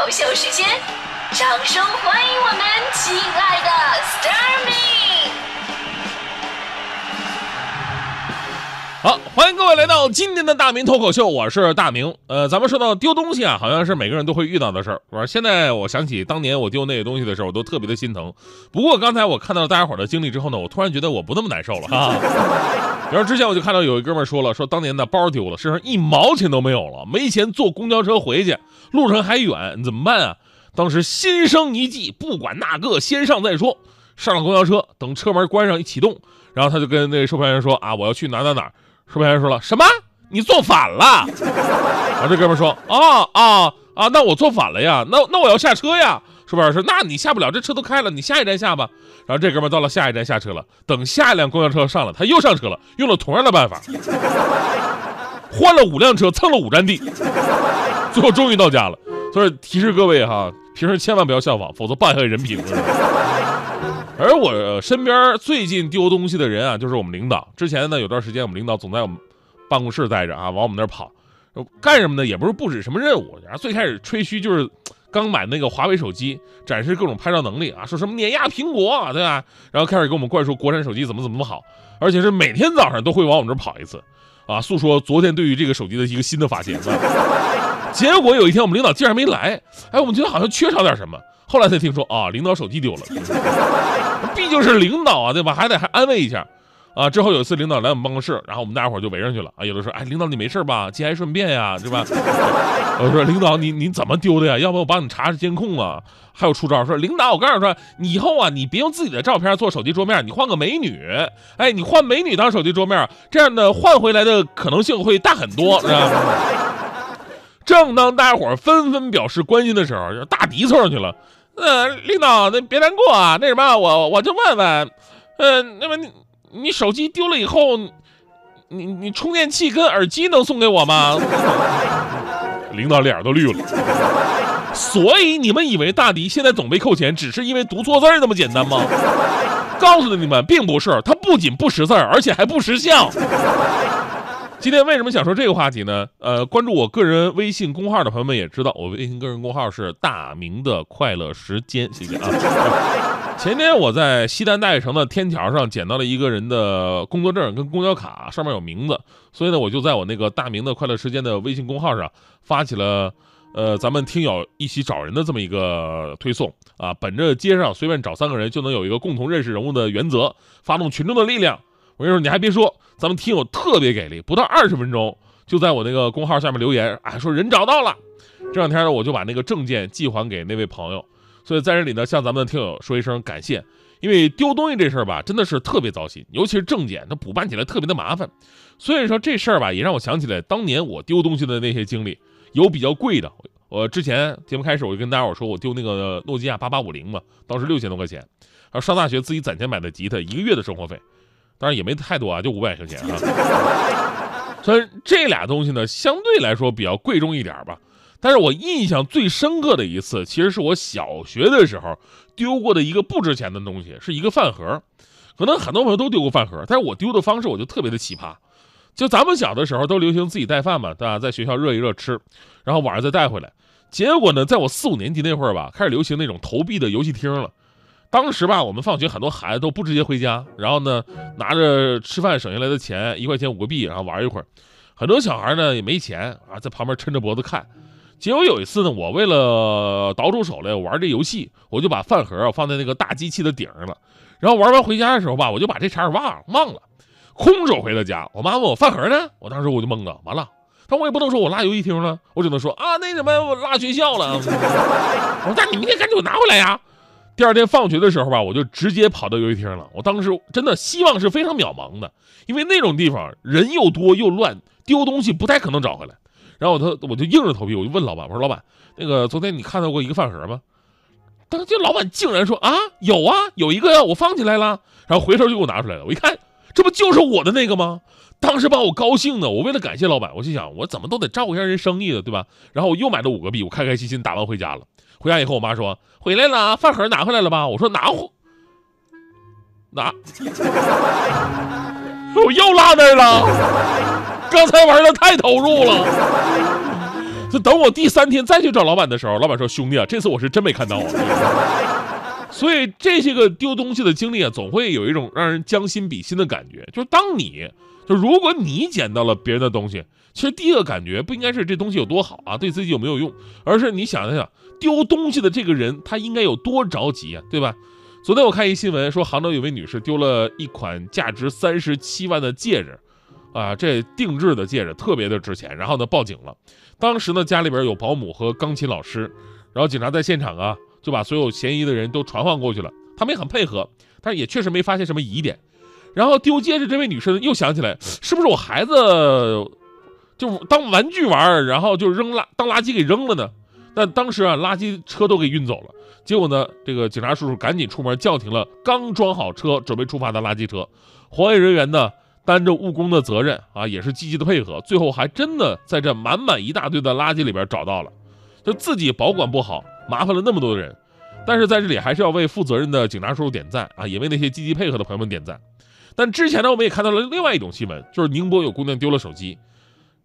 口秀时间，掌声欢迎我们亲爱的 Starmy。好，欢迎各位来到今天的大明脱口秀，我是大明。呃，咱们说到丢东西啊，好像是每个人都会遇到的事儿，是吧？现在我想起当年我丢那个东西的时候，我都特别的心疼。不过刚才我看到大家伙的经历之后呢，我突然觉得我不那么难受了哈。然后之前我就看到有一哥们说了，说当年的包丢了，身上一毛钱都没有了，没钱坐公交车回去，路程还远，怎么办啊？当时心生一计，不管那个，先上再说。上了公交车，等车门关上一启动，然后他就跟那个售票员说啊，我要去哪哪哪。售票员说了什么？你坐反了。然后这哥们说啊啊啊，那我坐反了呀，那那我要下车呀。售票员说那你下不了，这车都开了，你下一站下吧。然后这哥们到了下一站下车了，等下一辆公交车上了，他又上车了，用了同样的办法，换了五辆车蹭了五站地，最后终于到家了。所以提示各位哈，平时千万不要效仿，否则败坏人品。而我身边最近丢东西的人啊，就是我们领导。之前呢，有段时间我们领导总在我们办公室待着啊，往我们那儿跑，干什么呢？也不是布置什么任务。然后最开始吹嘘就是刚买那个华为手机，展示各种拍照能力啊，说什么碾压苹果，对吧？然后开始给我们灌输国产手机怎么怎么好，而且是每天早上都会往我们这儿跑一次，啊，诉说昨天对于这个手机的一个新的发现。结果有一天我们领导竟然没来，哎，我们觉得好像缺少点什么。后来才听说啊，领导手机丢了，毕竟是领导啊，对吧？还得还安慰一下，啊。之后有一次领导来我们办公室，然后我们大家伙就围上去了啊。有的说，哎，领导你没事吧？节哀顺变呀，对吧？我说领导你你怎么丢的呀？要不我帮你查查监控啊？还有出招说，领导我告诉你说，你以后啊，你别用自己的照片做手机桌面，你换个美女，哎，你换美女当手机桌面，这样的换回来的可能性会大很多，是吧？正当大家伙纷纷表示关心的时候，大迪凑上去了。呃，领导，那别难过啊。那什么，我我就问问，呃，那么你你手机丢了以后，你你充电器跟耳机能送给我吗？领导脸都绿了。所以你们以为大迪现在总被扣钱，只是因为读错字那么简单吗？告诉你们，并不是，他不仅不识字，而且还不识相。今天为什么想说这个话题呢？呃，关注我个人微信公号的朋友们也知道，我微信个人公号是大明的快乐时间，谢谢啊。前天我在西单大悦城的天桥上捡到了一个人的工作证跟公交卡，上面有名字，所以呢，我就在我那个大明的快乐时间的微信公号上发起了，呃，咱们听友一起找人的这么一个推送啊，本着街上随便找三个人就能有一个共同认识人物的原则，发动群众的力量。我跟你说，你还别说，咱们听友特别给力，不到二十分钟就在我那个公号下面留言，啊，说人找到了。这两天呢，我就把那个证件寄还给那位朋友，所以在这里呢，向咱们的听友说一声感谢。因为丢东西这事儿吧，真的是特别糟心，尤其是证件，它补办起来特别的麻烦。所以说这事儿吧，也让我想起来当年我丢东西的那些经历，有比较贵的。我之前节目开始我就跟大家伙说，我丢那个诺基亚八八五零嘛，当时六千多块钱，还有上大学自己攒钱买的吉他，一个月的生活费。当然也没太多啊，就五百块钱啊。虽然这俩东西呢相对来说比较贵重一点吧，但是我印象最深刻的一次，其实是我小学的时候丢过的一个不值钱的东西，是一个饭盒。可能很多朋友都丢过饭盒，但是我丢的方式我就特别的奇葩。就咱们小的时候都流行自己带饭嘛，对吧？在学校热一热吃，然后晚上再带回来。结果呢，在我四五年级那会儿吧，开始流行那种投币的游戏厅了。当时吧，我们放学很多孩子都不直接回家，然后呢，拿着吃饭省下来的钱，一块钱五个币，然后玩一会儿。很多小孩呢也没钱啊，在旁边抻着脖子看。结果有一次呢，我为了倒出手来玩这游戏，我就把饭盒放在那个大机器的顶上了。然后玩完回家的时候吧，我就把这茬忘了忘了，空手回到家。我妈问我饭盒呢，我当时我就懵了，完了，但我也不能说我落游戏厅了，我只能说啊，那什么我落学校了。我说那你明天赶紧给我拿回来呀。第二天放学的时候吧，我就直接跑到游戏厅了。我当时真的希望是非常渺茫的，因为那种地方人又多又乱，丢东西不太可能找回来。然后他我就硬着头皮，我就问老板，我说老板，那个昨天你看到过一个饭盒吗？当时老板竟然说啊，有啊，有一个呀，我放起来了。然后回头就给我拿出来了，我一看，这不就是我的那个吗？当时把我高兴的，我为了感谢老板，我心想我怎么都得照顾一下人生意的，对吧？然后我又买了五个币，我开开心心打完回家了。回家以后，我妈说回来了，饭盒拿回来了吧？我说拿回拿，我又落那儿了。刚才玩的太投入了，就等我第三天再去找老板的时候，老板说：“兄弟啊，这次我是真没看到啊。”所以这些个丢东西的经历啊，总会有一种让人将心比心的感觉。就是当你就如果你捡到了别人的东西，其实第一个感觉不应该是这东西有多好啊，对自己有没有用，而是你想一想，丢东西的这个人他应该有多着急啊，对吧？昨天我看一新闻说，杭州有位女士丢了一款价值三十七万的戒指，啊，这定制的戒指特别的值钱，然后呢报警了。当时呢家里边有保姆和钢琴老师，然后警察在现场啊就把所有嫌疑的人都传唤过去了，他们也很配合，但是也确实没发现什么疑点。然后丢戒指这位女士又想起来，是不是我孩子就当玩具玩，然后就扔垃当垃圾给扔了呢？但当时啊垃圾车都给运走了。结果呢？这个警察叔叔赶紧出门叫停了刚装好车准备出发的垃圾车，环卫人员呢担着务工的责任啊，也是积极的配合，最后还真的在这满满一大堆的垃圾里边找到了，就自己保管不好，麻烦了那么多的人。但是在这里还是要为负责任的警察叔叔点赞啊，也为那些积极配合的朋友们点赞。但之前呢，我们也看到了另外一种新闻，就是宁波有姑娘丢了手机，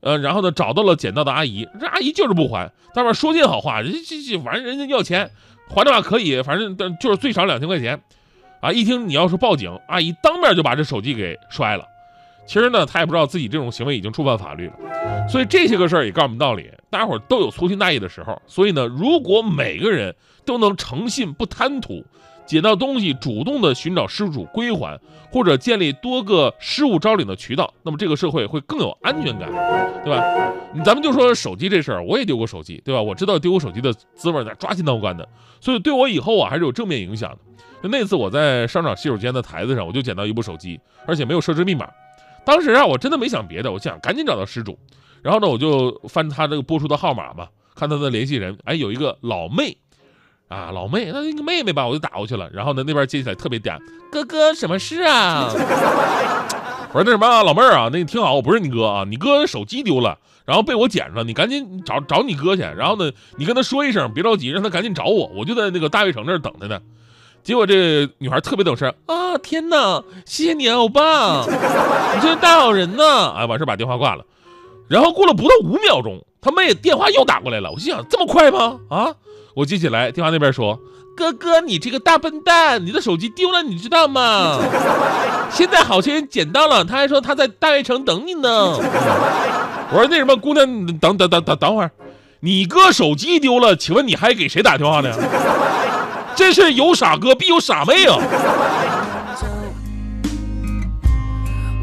呃，然后呢找到了捡到的阿姨，这阿姨就是不还，当面说尽好话，这这这反正人家要钱。还的话可以，反正但就是最少两千块钱，啊！一听你要是报警，阿姨当面就把这手机给摔了。其实呢，他也不知道自己这种行为已经触犯法律了。所以这些个事儿也告诉我们道理：大家伙都有粗心大意的时候。所以呢，如果每个人都能诚信不贪图。捡到东西，主动的寻找失主归还，或者建立多个失物招领的渠道，那么这个社会会更有安全感，对吧？咱们就说手机这事儿，我也丢过手机，对吧？我知道丢过手机的滋味，在抓心挠肝的，所以对我以后啊还是有正面影响的。就那次我在商场洗手间的台子上，我就捡到一部手机，而且没有设置密码。当时啊，我真的没想别的，我想赶紧找到失主。然后呢，我就翻他这个播出的号码嘛，看他的联系人，哎，有一个老妹。啊，老妹，那那个妹妹吧，我就打过去了。然后呢，那边接起来特别嗲，哥哥，什么事啊？我说那什么，老妹儿啊，那你听好，我不是你哥啊，你哥手机丢了，然后被我捡着了，你赶紧找找你哥去。然后呢，你跟他说一声，别着急，让他赶紧找我，我就在那个大悦城那儿等他呢。结果这女孩特别懂事啊，天哪，谢谢你啊，欧巴，你真是大好人呢。哎，完事把电话挂了。然后过了不到五秒钟，他妹电话又打过来了。我心想，这么快吗？啊？我接起来，电话那边说：“哥哥，你这个大笨蛋，你的手机丢了，你知道吗？现在好心人捡到了，他还说他在大悦城等你呢。”我说：“那什么，姑娘，等等等等等会儿，你哥手机丢了，请问你还给谁打电话呢？真是有傻哥必有傻妹啊！”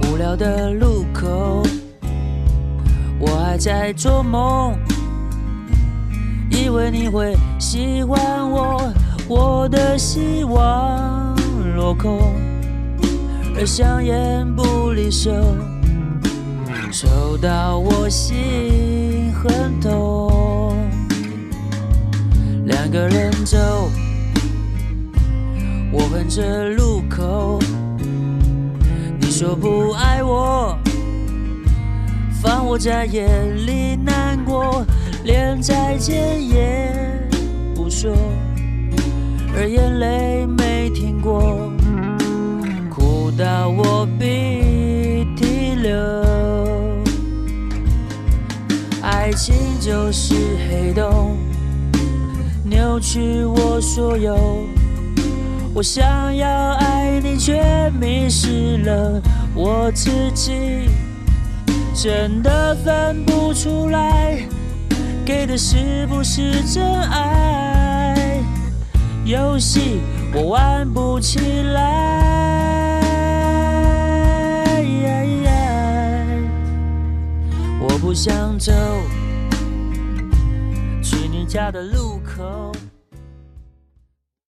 无聊的路口，我还在做梦。以为你会喜欢我，我的希望落空，而香烟不离手，抽到我心很痛。两个人走，我哼着路口，你说不爱我，放我在眼里难过。连再见也不说，而眼泪没停过，哭到我鼻涕流。爱情就是黑洞，扭曲我所有。我想要爱你，却迷失了我自己，真的分不出来。给的是不是真爱？游戏我玩不起来。我不想走去你家的路口。